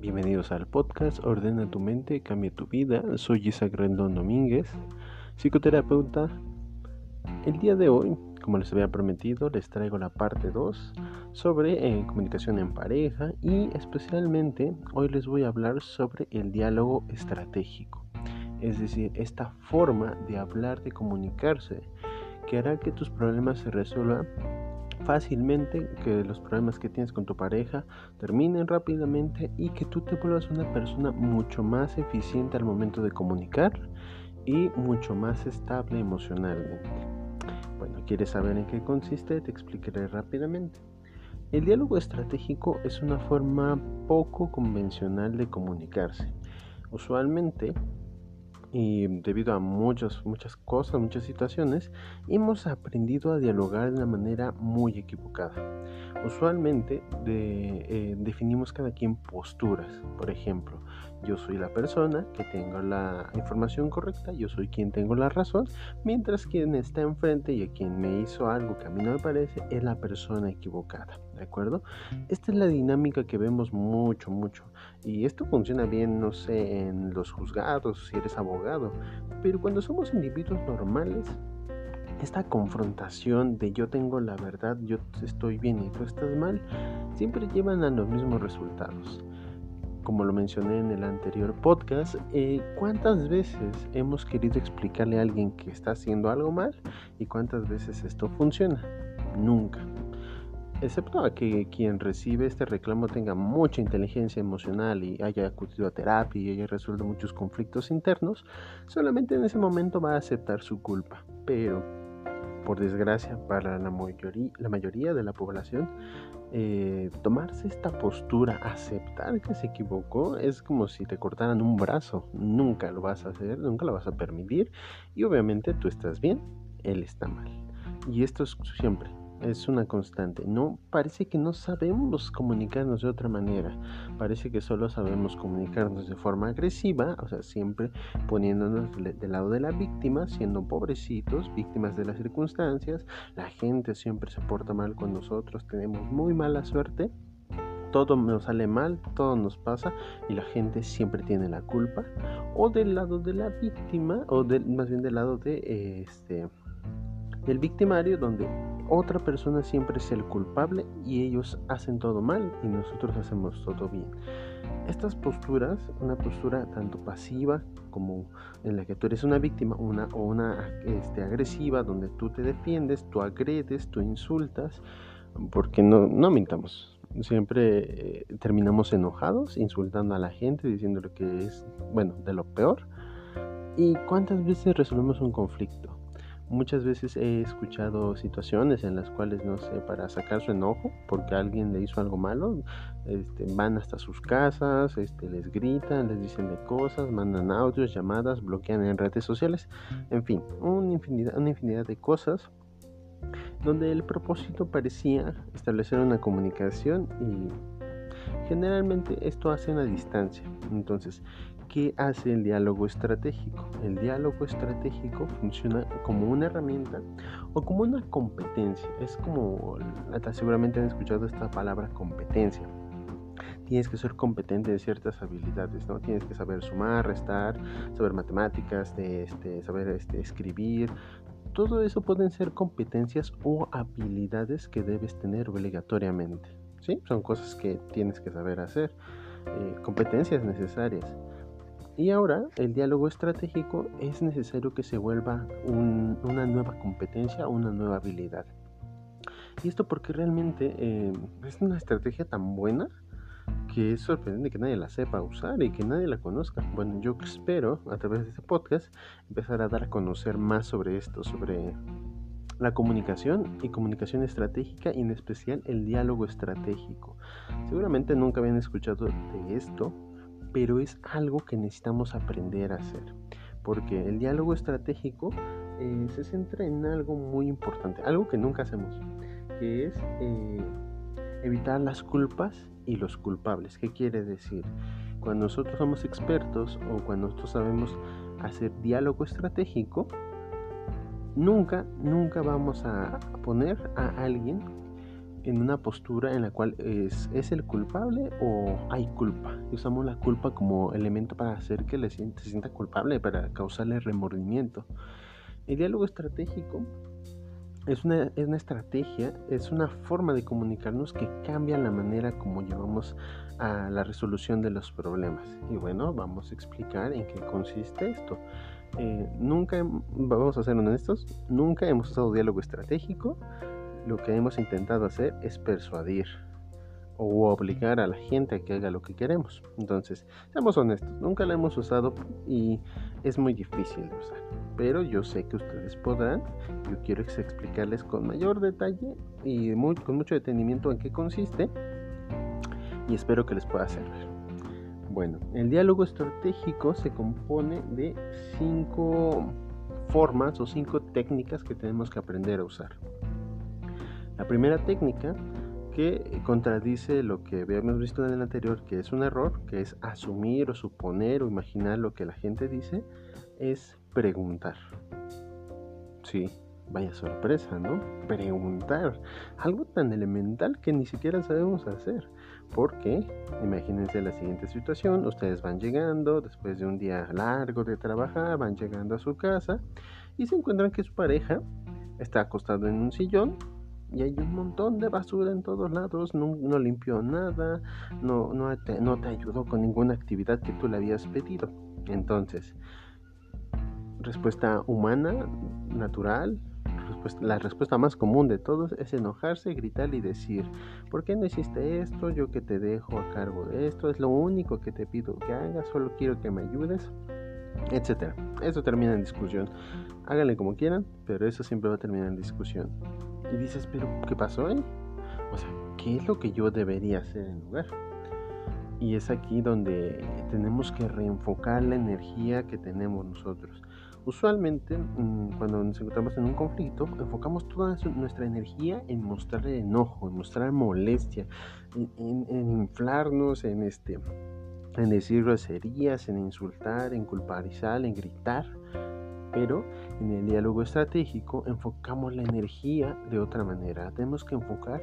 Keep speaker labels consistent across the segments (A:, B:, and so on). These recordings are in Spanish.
A: Bienvenidos al podcast Ordena tu mente, cambia tu vida. Soy Isaac Rendón Domínguez, psicoterapeuta. El día de hoy, como les había prometido, les traigo la parte 2 sobre eh, comunicación en pareja y especialmente hoy les voy a hablar sobre el diálogo estratégico. Es decir, esta forma de hablar, de comunicarse, que hará que tus problemas se resuelvan fácilmente, que los problemas que tienes con tu pareja terminen rápidamente y que tú te vuelvas una persona mucho más eficiente al momento de comunicar y mucho más estable emocionalmente. Bueno, ¿quieres saber en qué consiste? Te explicaré rápidamente. El diálogo estratégico es una forma poco convencional de comunicarse. Usualmente y debido a muchas, muchas cosas, muchas situaciones, hemos aprendido a dialogar de una manera muy equivocada. Usualmente eh, definimos cada quien posturas. Por ejemplo, yo soy la persona que tengo la información correcta, yo soy quien tengo la razón, mientras quien está enfrente y a quien me hizo algo que a mí no me parece es la persona equivocada. ¿De acuerdo? Esta es la dinámica que vemos mucho, mucho. Y esto funciona bien, no sé, en los juzgados, si eres abogado. Pero cuando somos individuos normales, esta confrontación de yo tengo la verdad, yo estoy bien y tú estás mal, siempre llevan a los mismos resultados. Como lo mencioné en el anterior podcast, eh, ¿cuántas veces hemos querido explicarle a alguien que está haciendo algo mal y cuántas veces esto funciona? Nunca excepto a que quien recibe este reclamo tenga mucha inteligencia emocional y haya acudido a terapia y haya resuelto muchos conflictos internos, solamente en ese momento va a aceptar su culpa. Pero, por desgracia, para la mayoría, la mayoría de la población, eh, tomarse esta postura, aceptar que se equivocó, es como si te cortaran un brazo. Nunca lo vas a hacer, nunca lo vas a permitir. Y obviamente tú estás bien, él está mal. Y esto es siempre, es una constante. No parece que no sabemos comunicarnos de otra manera. Parece que solo sabemos comunicarnos de forma agresiva, o sea, siempre poniéndonos del lado de la víctima, siendo pobrecitos, víctimas de las circunstancias. La gente siempre se porta mal con nosotros, tenemos muy mala suerte. Todo nos sale mal, todo nos pasa y la gente siempre tiene la culpa. O del lado de la víctima, o más bien del lado de este del victimario, donde otra persona siempre es el culpable y ellos hacen todo mal y nosotros hacemos todo bien. Estas posturas, una postura tanto pasiva como en la que tú eres una víctima una, o una este, agresiva, donde tú te defiendes, tú agredes, tú insultas, porque no, no mintamos. Siempre eh, terminamos enojados, insultando a la gente, diciendo lo que es, bueno, de lo peor. ¿Y cuántas veces resolvemos un conflicto? Muchas veces he escuchado situaciones en las cuales, no sé, para sacar su enojo porque alguien le hizo algo malo, este, van hasta sus casas, este, les gritan, les dicen de cosas, mandan audios, llamadas, bloquean en redes sociales, en fin, una infinidad, una infinidad de cosas donde el propósito parecía establecer una comunicación y generalmente esto hace una distancia. Entonces, ¿Qué hace el diálogo estratégico? El diálogo estratégico funciona como una herramienta o como una competencia. Es como, seguramente han escuchado esta palabra competencia. Tienes que ser competente de ciertas habilidades, ¿no? Tienes que saber sumar, restar, saber matemáticas, este, saber este, escribir. Todo eso pueden ser competencias o habilidades que debes tener obligatoriamente. ¿sí? Son cosas que tienes que saber hacer, eh, competencias necesarias. Y ahora el diálogo estratégico es necesario que se vuelva una nueva competencia, una nueva habilidad. Y esto porque realmente eh, es una estrategia tan buena que es sorprendente que nadie la sepa usar y que nadie la conozca. Bueno, yo espero a través de este podcast empezar a dar a conocer más sobre esto, sobre la comunicación y comunicación estratégica y en especial el diálogo estratégico. Seguramente nunca habían escuchado de esto pero es algo que necesitamos aprender a hacer, porque el diálogo estratégico eh, se centra en algo muy importante, algo que nunca hacemos, que es eh, evitar las culpas y los culpables. ¿Qué quiere decir? Cuando nosotros somos expertos o cuando nosotros sabemos hacer diálogo estratégico, nunca, nunca vamos a poner a alguien en una postura en la cual es, es el culpable o hay culpa. usamos la culpa como elemento para hacer que le sienta, se sienta culpable, para causarle remordimiento. El diálogo estratégico es una, es una, estrategia, es una forma de comunicarnos que cambia la manera como llevamos a la resolución de los problemas. Y bueno, vamos a explicar en qué consiste esto. Eh, nunca, vamos a ser honestos, nunca hemos usado diálogo estratégico. Lo que hemos intentado hacer es persuadir o obligar a la gente a que haga lo que queremos. Entonces, seamos honestos, nunca lo hemos usado y es muy difícil de usar. Pero yo sé que ustedes podrán. Yo quiero explicarles con mayor detalle y con mucho detenimiento en qué consiste y espero que les pueda servir. Bueno, el diálogo estratégico se compone de cinco formas o cinco técnicas que tenemos que aprender a usar. La primera técnica que contradice lo que habíamos visto en el anterior, que es un error, que es asumir o suponer o imaginar lo que la gente dice, es preguntar. Sí, vaya sorpresa, ¿no? Preguntar. Algo tan elemental que ni siquiera sabemos hacer. Porque, imagínense la siguiente situación, ustedes van llegando después de un día largo de trabajar, van llegando a su casa y se encuentran que su pareja está acostado en un sillón y hay un montón de basura en todos lados, no, limpió nada, no, no, te, no te ayudó con ninguna actividad que tú le habías pedido. Entonces, respuesta humana, natural, la respuesta más común de todos es enojarse, gritar y decir, ¿por qué no hiciste esto? Yo que te dejo a cargo de esto, es lo único que te pido que hagas, solo quiero que me ayudes, etcétera. Eso termina en discusión. Háganle como quieran, pero eso siempre va a terminar en discusión. Y dices, pero ¿qué pasó ahí? O sea, ¿qué es lo que yo debería hacer en lugar? Y es aquí donde tenemos que reenfocar la energía que tenemos nosotros. Usualmente, mm, cuando nos encontramos en un conflicto, enfocamos toda nuestra energía en mostrar enojo, en mostrar molestia, en, inflarnos, en este, en decir groserías, en insultar, en culparizar, en gritar. Pero en el diálogo estratégico enfocamos la energía de otra manera. Tenemos que enfocar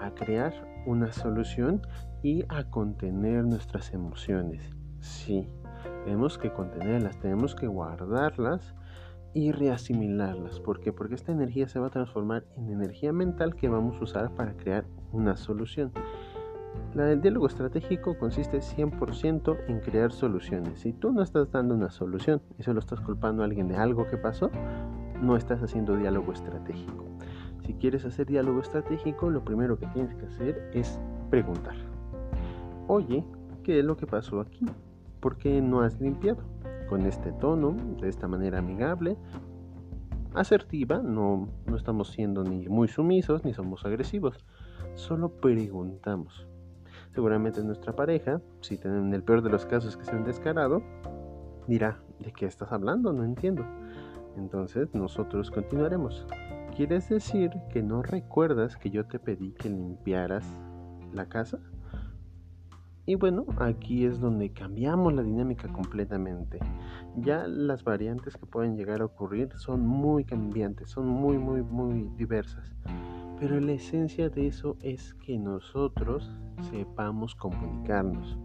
A: a crear una solución y a contener nuestras emociones. Sí, tenemos que contenerlas, tenemos que guardarlas y reasimilarlas. ¿Por qué? Porque esta energía se va a transformar en energía mental que vamos a usar para crear una solución. La del diálogo estratégico consiste 100% en crear soluciones. Si tú no estás dando una solución y solo estás culpando a alguien de algo que pasó, no estás haciendo diálogo estratégico. Si quieres hacer diálogo estratégico, lo primero que tienes que hacer es preguntar. Oye, ¿qué es lo que pasó aquí? ¿por qué no has limpiado? Con este tono, de esta manera amigable, asertiva, no, no estamos siendo ni muy sumisos ni somos agresivos, solo preguntamos. Seguramente nuestra pareja, si en el peor de los casos que se han descarado, dirá, ¿de qué estás hablando? No entiendo. Entonces nosotros continuaremos. ¿Quieres decir que no recuerdas que yo te pedí que limpiaras la casa? Y bueno, aquí es donde cambiamos la dinámica completamente. Ya las variantes que pueden llegar a ocurrir son muy cambiantes, son muy, muy, muy diversas. Pero la esencia de eso es que nosotros sepamos comunicarnos.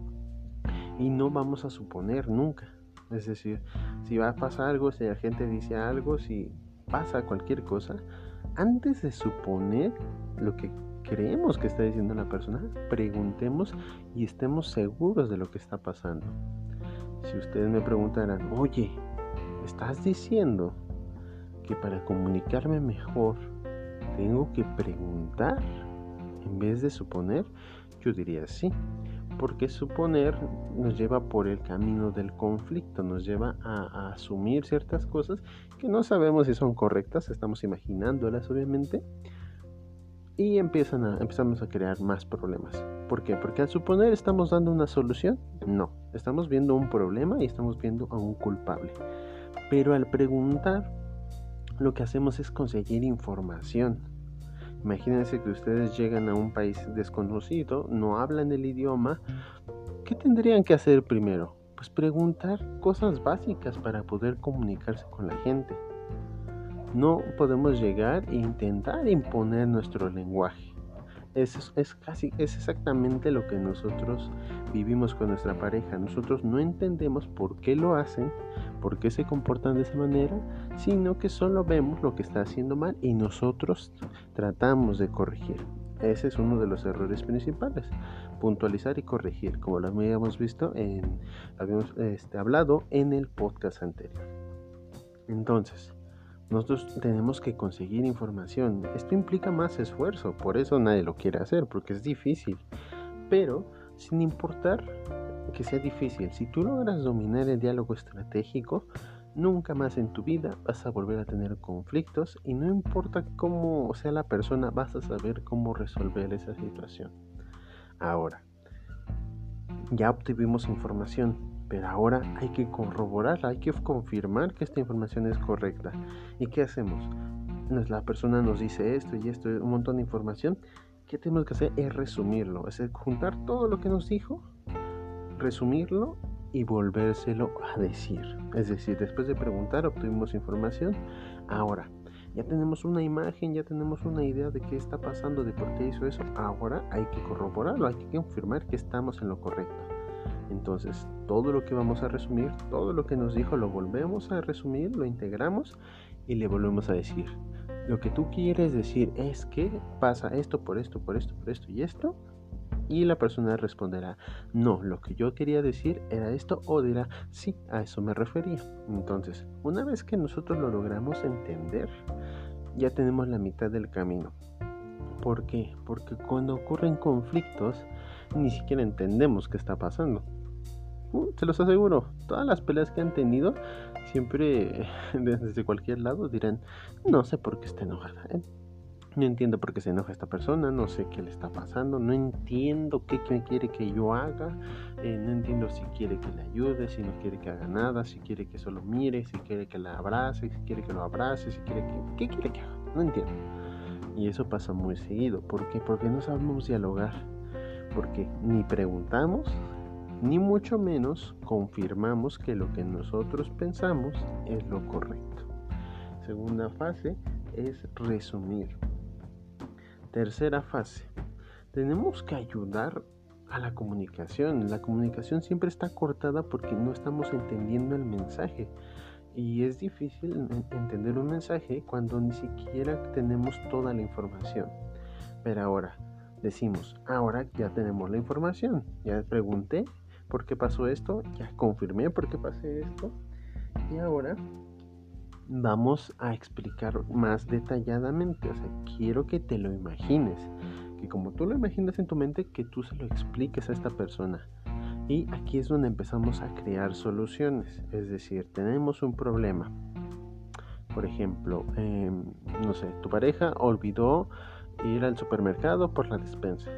A: Y no vamos a suponer nunca. Es decir, si va a pasar algo, si la gente dice algo, si pasa cualquier cosa, antes de suponer lo que creemos que está diciendo la persona, preguntemos y estemos seguros de lo que está pasando. Si ustedes me preguntaran, oye, ¿estás diciendo que para comunicarme mejor tengo que preguntar en vez de suponer? Yo diría sí, porque suponer nos lleva por el camino del conflicto, nos lleva a, asumir ciertas cosas que no sabemos si son correctas, estamos imaginándolas obviamente, y empezamos a crear más problemas. ¿Por qué? Porque al suponer estamos dando una solución, no, estamos viendo un problema y estamos viendo a un culpable. Pero al preguntar, lo que hacemos es conseguir información. Imagínense que ustedes llegan a un país desconocido, no hablan el idioma. ¿Qué tendrían que hacer primero? Pues preguntar cosas básicas para poder comunicarse con la gente. No podemos llegar e intentar imponer nuestro lenguaje. Es, es, casi, es exactamente lo que nosotros vivimos con nuestra pareja. Nosotros no entendemos por qué lo hacen, por qué se comportan de esa manera, sino que solo vemos lo que está haciendo mal y nosotros tratamos de corregir. Ese es uno de los errores principales, puntualizar y corregir, como lo habíamos visto en, habíamos este, hablado en el podcast anterior. Entonces, nosotros tenemos que conseguir información. Esto implica más esfuerzo, por eso nadie lo quiere hacer, porque es difícil. Pero, sin importar que sea difícil, si tú logras dominar el diálogo estratégico, nunca más en tu vida vas a volver a tener conflictos y no importa cómo sea la persona, vas a saber cómo resolver esa situación. Ahora, ya obtuvimos información, pero ahora hay que corroborarla, hay que confirmar que esta información es correcta. ¿Y qué hacemos? La persona nos dice esto y esto, un montón de información. ¿Qué tenemos que hacer? Es resumirlo, es juntar todo lo que nos dijo, resumirlo y volvérselo a decir. Es decir, después de preguntar obtuvimos información. Ahora, ya tenemos una imagen, ya tenemos una idea de qué está pasando, de por qué hizo eso. Ahora hay que corroborarlo, hay que confirmar que estamos en lo correcto. Entonces, todo lo que vamos a resumir, todo lo que nos dijo, lo volvemos a resumir, lo integramos y le volvemos a decir. Lo que tú quieres decir es que pasa esto por esto, por esto, por esto y esto. Y la persona responderá, no, lo que yo quería decir era esto o dirá, sí, a eso me refería. Entonces, una vez que nosotros lo logramos entender, ya tenemos la mitad del camino. ¿Por qué? Porque cuando ocurren conflictos, ni siquiera entendemos qué está pasando. Uh, se los aseguro, todas las peleas que han tenido, siempre desde cualquier lado dirán, no sé por qué está enojada. No entiendo por qué se enoja esta persona, no sé qué le está pasando, no entiendo qué, quiere que yo haga, eh, no entiendo si quiere que le ayude, si no quiere que haga nada, si quiere que solo mire, si quiere que la abrace, si quiere que lo abrace, si quiere que... ¿Qué quiere que haga? No entiendo. Y eso pasa muy seguido. ¿Por qué? Porque no sabemos dialogar. Porque ni preguntamos ni mucho menos confirmamos que lo que nosotros pensamos es lo correcto. Segunda fase es resumir. Tercera fase, tenemos que ayudar a la comunicación. La comunicación siempre está cortada porque no estamos entendiendo el mensaje. Y es difícil entender un mensaje cuando ni siquiera tenemos toda la información. Pero ahora, decimos, ahora ya tenemos la información. Ya pregunté, por qué pasó esto, ya confirmé por qué pasé esto y ahora vamos a explicar más detalladamente, o sea, quiero que te lo imagines, que como tú lo imaginas en tu mente, que tú se lo expliques a esta persona. Y aquí es donde empezamos a crear soluciones, es decir, tenemos un problema. Por ejemplo, em, no sé, tu pareja olvidó ir al supermercado por la despensa.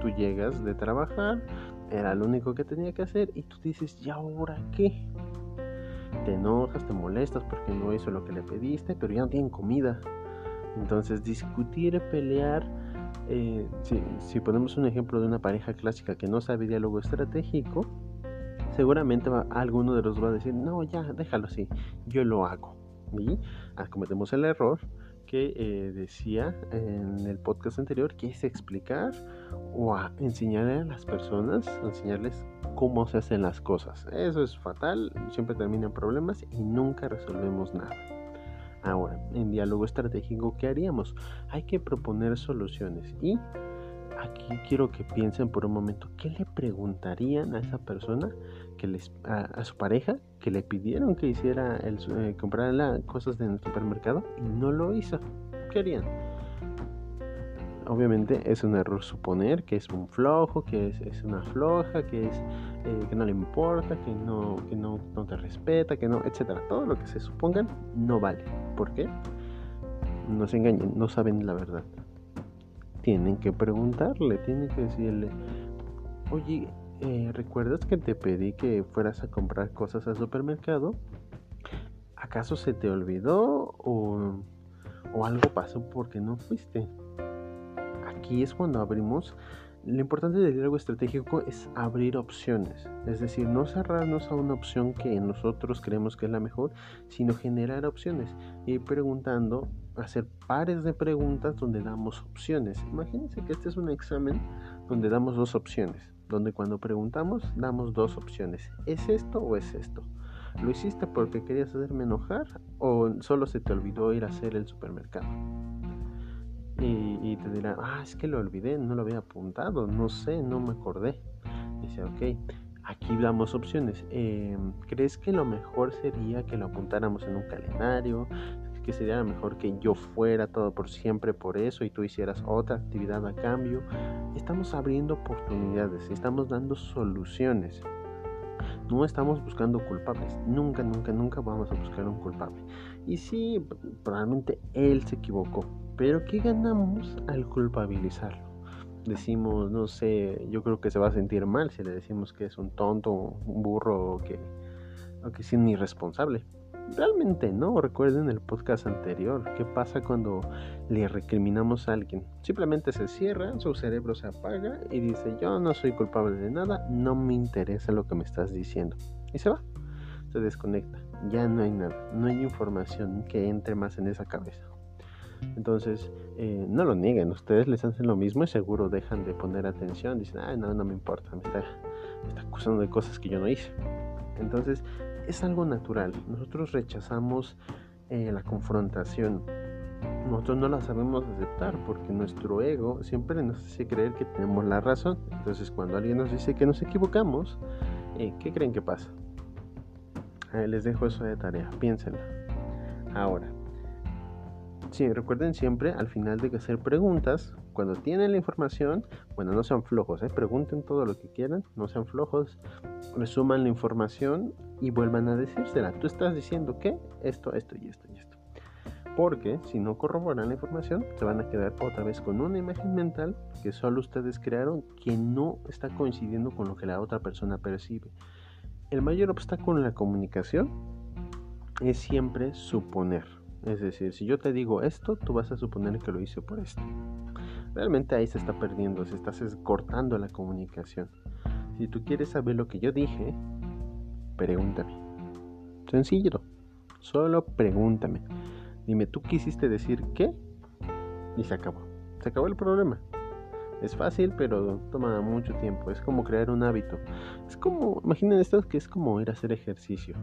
A: Tú llegas de trabajar, era lo único que tenía que hacer y tú dices, ¿y ahora qué? Te enojas, te molestas porque no hizo lo que le pediste, pero ya no tienen comida. Entonces discutir, pelear, eh, si, ponemos un ejemplo de una pareja clásica que no sabe diálogo estratégico, seguramente alguno de los va a decir, no, ya, déjalo así, yo lo hago. Y ah, cometemos el error que eh, decía en el podcast anterior, que es explicar o a enseñarle a las personas, enseñarles cómo se hacen las cosas. Eso es fatal, siempre terminan problemas y nunca resolvemos nada. Ahora, en diálogo estratégico, ¿qué haríamos? Hay que proponer soluciones y aquí quiero que piensen por un momento, ¿qué le preguntarían a esa persona, que les, a, su pareja, que le pidieron que hiciera eh, comprar cosas en el supermercado y no lo hizo? ¿Qué harían? Obviamente es un error suponer que es un flojo, que es, una floja, que es eh, que no le importa, que no, que no, no te respeta, que no, etcétera. Todo lo que se supongan no vale. ¿Por qué? No se engañen, no saben la verdad tienen que preguntarle, tienen que decirle, oye, eh, ¿recuerdas que te pedí que fueras a comprar cosas al supermercado? ¿Acaso se te olvidó o, o algo pasó porque no fuiste? Aquí es cuando abrimos lo importante del diálogo estratégico es abrir opciones, es decir, no cerrarnos a una opción que nosotros creemos que es la mejor, sino generar opciones y preguntando hacer pares de preguntas donde damos opciones. Imagínense que este es un examen donde damos dos opciones, donde cuando preguntamos damos dos opciones. ¿Es esto o es esto? ¿Lo hiciste porque querías hacerme enojar o solo se te olvidó ir a hacer el supermercado? Y, te dirá, ah, es que lo olvidé, no lo había apuntado, no sé, no me acordé. Dice, ok, aquí damos opciones. Em, ¿Crees que lo mejor sería que lo apuntáramos en un calendario? que sería mejor que yo fuera todo por siempre por eso y tú hicieras otra actividad a cambio. Estamos abriendo oportunidades, estamos dando soluciones. No estamos buscando culpables. Nunca, nunca, nunca vamos a buscar un culpable. Y sí, probablemente él se equivocó. Pero ¿qué ganamos al culpabilizarlo? Decimos, no sé, yo creo que se va a sentir mal si le decimos que es un tonto, un burro o que, o que es irresponsable. Realmente no, recuerden el podcast anterior, qué pasa cuando le recriminamos a alguien. Simplemente se cierra, su cerebro se apaga y dice yo no soy culpable de nada, no me interesa lo que me estás diciendo. Y se va, se desconecta, ya no hay nada, no hay información que entre más en esa cabeza. Entonces, eh, no lo nieguen, ustedes les hacen lo mismo y seguro dejan de poner atención, dicen, ay, no, no me importa, me está, acusando de cosas que yo no hice. Entonces, es algo natural. Nosotros rechazamos eh, la confrontación. Nosotros no la sabemos aceptar porque nuestro ego siempre nos hace creer que tenemos la razón. Entonces cuando alguien nos dice que nos equivocamos, eh, ¿qué creen que pasa? Les dejo eso de tarea, piénsenla. Ahora, Sí, recuerden siempre al final de que hacer preguntas, cuando tienen la información, bueno, no sean flojos, ¿eh? pregunten todo lo que quieran, no sean flojos, resuman la información y vuelvan a decírsela. Tú estás diciendo que esto, esto y esto y esto. Porque si no corroboran la información, se van a quedar otra vez con una imagen mental que solo ustedes crearon que no está coincidiendo con lo que la otra persona percibe. El mayor obstáculo en la comunicación es siempre suponer. Es decir, si yo te digo esto, tú vas a suponer que lo hice por esto. Realmente ahí se está perdiendo, se está cortando la comunicación. Si tú quieres saber lo que yo dije, pregúntame. Sencillo, solo pregúntame. Dime, ¿tú quisiste decir qué? Y se acabó. Se acabó el problema. Es fácil, pero toma mucho tiempo. Es como crear un hábito. Es como, imaginen esto que es como ir a hacer ejercicio.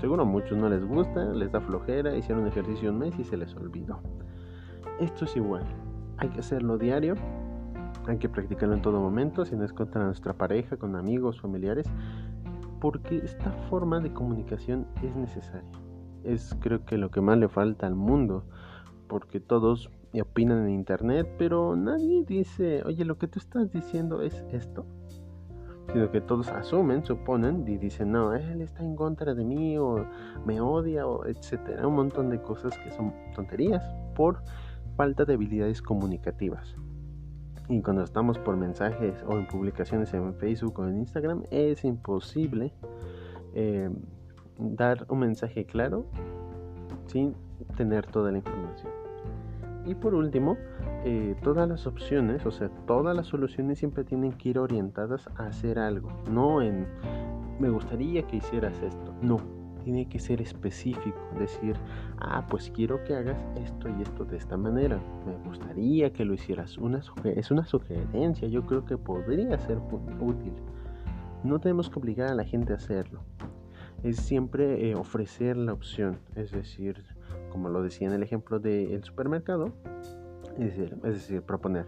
A: Seguro a muchos no les gusta, les da flojera, hicieron ejercicio un mes y se les olvidó. Esto es igual, hay que hacerlo diario, hay que practicarlo en todo momento, si no es contra nuestra pareja, con amigos, familiares, porque esta forma de comunicación es necesaria. Es creo que lo que más le falta al mundo, porque todos opinan en internet, pero nadie dice, oye, lo que tú estás diciendo es esto sino que todos asumen, suponen y dicen, no, él está en contra de mí o me odia o etcétera, un montón de cosas que son tonterías por falta de habilidades comunicativas. Y cuando estamos por mensajes o en publicaciones en Facebook o en Instagram, es imposible eh, dar un mensaje claro sin tener toda la información. Y por último, eh, todas las opciones, o sea, todas las soluciones siempre tienen que ir orientadas a hacer algo, no en me gustaría que hicieras esto, no, tiene que ser específico, decir, ah, pues quiero que hagas esto y esto de esta manera, me gustaría que lo hicieras, una es una sugerencia, yo creo que podría ser útil. No tenemos que obligar a la gente a hacerlo, es siempre eh, ofrecer la opción, es decir, como lo decía en el ejemplo del supermercado, es decir, proponer,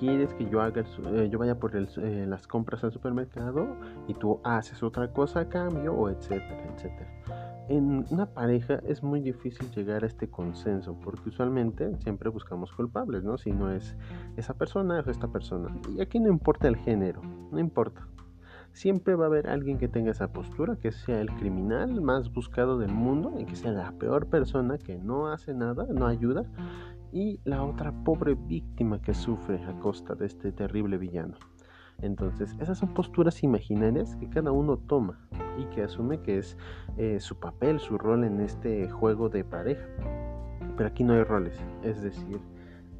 A: ¿quieres que yo haga eh, yo vaya por eh, las compras al supermercado y tú haces otra cosa a cambio o etcétera, etcétera? En una pareja es muy difícil llegar a este consenso porque usualmente siempre buscamos culpables, ¿no? Si no es esa persona o esta persona. Y aquí no importa el género, no importa. Siempre va a haber alguien que tenga esa postura, que sea el criminal más buscado del mundo y que sea la peor persona que no hace nada, no ayuda y la otra pobre víctima que sufre a costa de este terrible villano. Entonces, esas son posturas imaginarias que cada uno toma y que asume que es eh, su papel, su rol en este juego de pareja. Pero aquí no hay roles, es decir,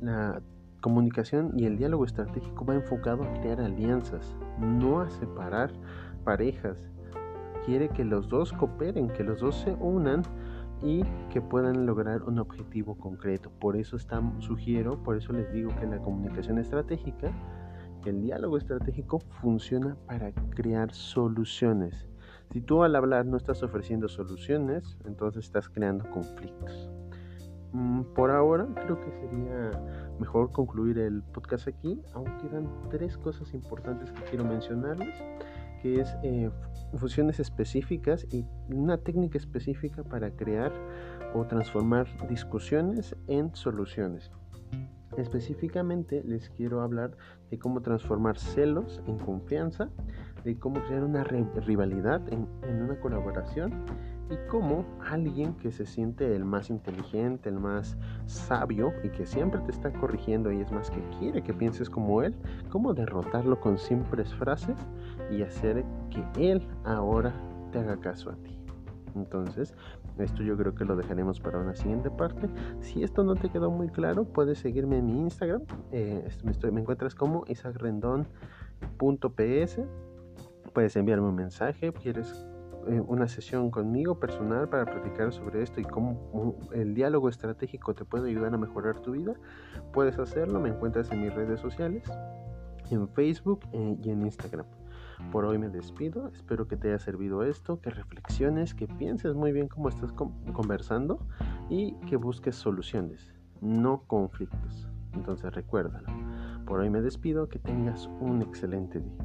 A: la comunicación y el diálogo estratégico va enfocado a crear alianzas, no a separar parejas. Quiere que los dos cooperen, que los dos se unan y que puedan lograr un objetivo concreto. Por eso está, sugiero, por eso les digo que la comunicación estratégica, el diálogo estratégico funciona para crear soluciones. Si tú al hablar no estás ofreciendo soluciones, entonces estás creando conflictos. Mm, por ahora creo que sería mejor concluir el podcast aquí, aún quedan tres cosas importantes que quiero mencionarles, que es eh, funciones específicas y una técnica específica para crear o transformar discusiones en soluciones. Específicamente les quiero hablar de cómo transformar celos en confianza, de cómo crear una rivalidad en, en una colaboración y cómo alguien que se siente el más inteligente, el más sabio y que siempre te está corrigiendo y es más que quiere que pienses como él, cómo derrotarlo con simples frases y hacer que él ahora te haga caso a ti. Entonces, esto yo creo que lo dejaremos para una siguiente parte. Si esto no te quedó muy claro, puedes seguirme en mi Instagram. Eh, me, encuentras como isagrendon.ps. Puedes enviarme un mensaje, quieres eh, una sesión conmigo personal para platicar sobre esto y cómo el diálogo estratégico te puede ayudar a mejorar tu vida, puedes hacerlo. Me encuentras en mis redes sociales, en Facebook eh, y en Instagram. Por hoy me despido, espero que te haya servido esto, que reflexiones, que pienses muy bien cómo estás conversando y que busques soluciones, no conflictos. Entonces recuérdalo. Por hoy me despido, que tengas un excelente día.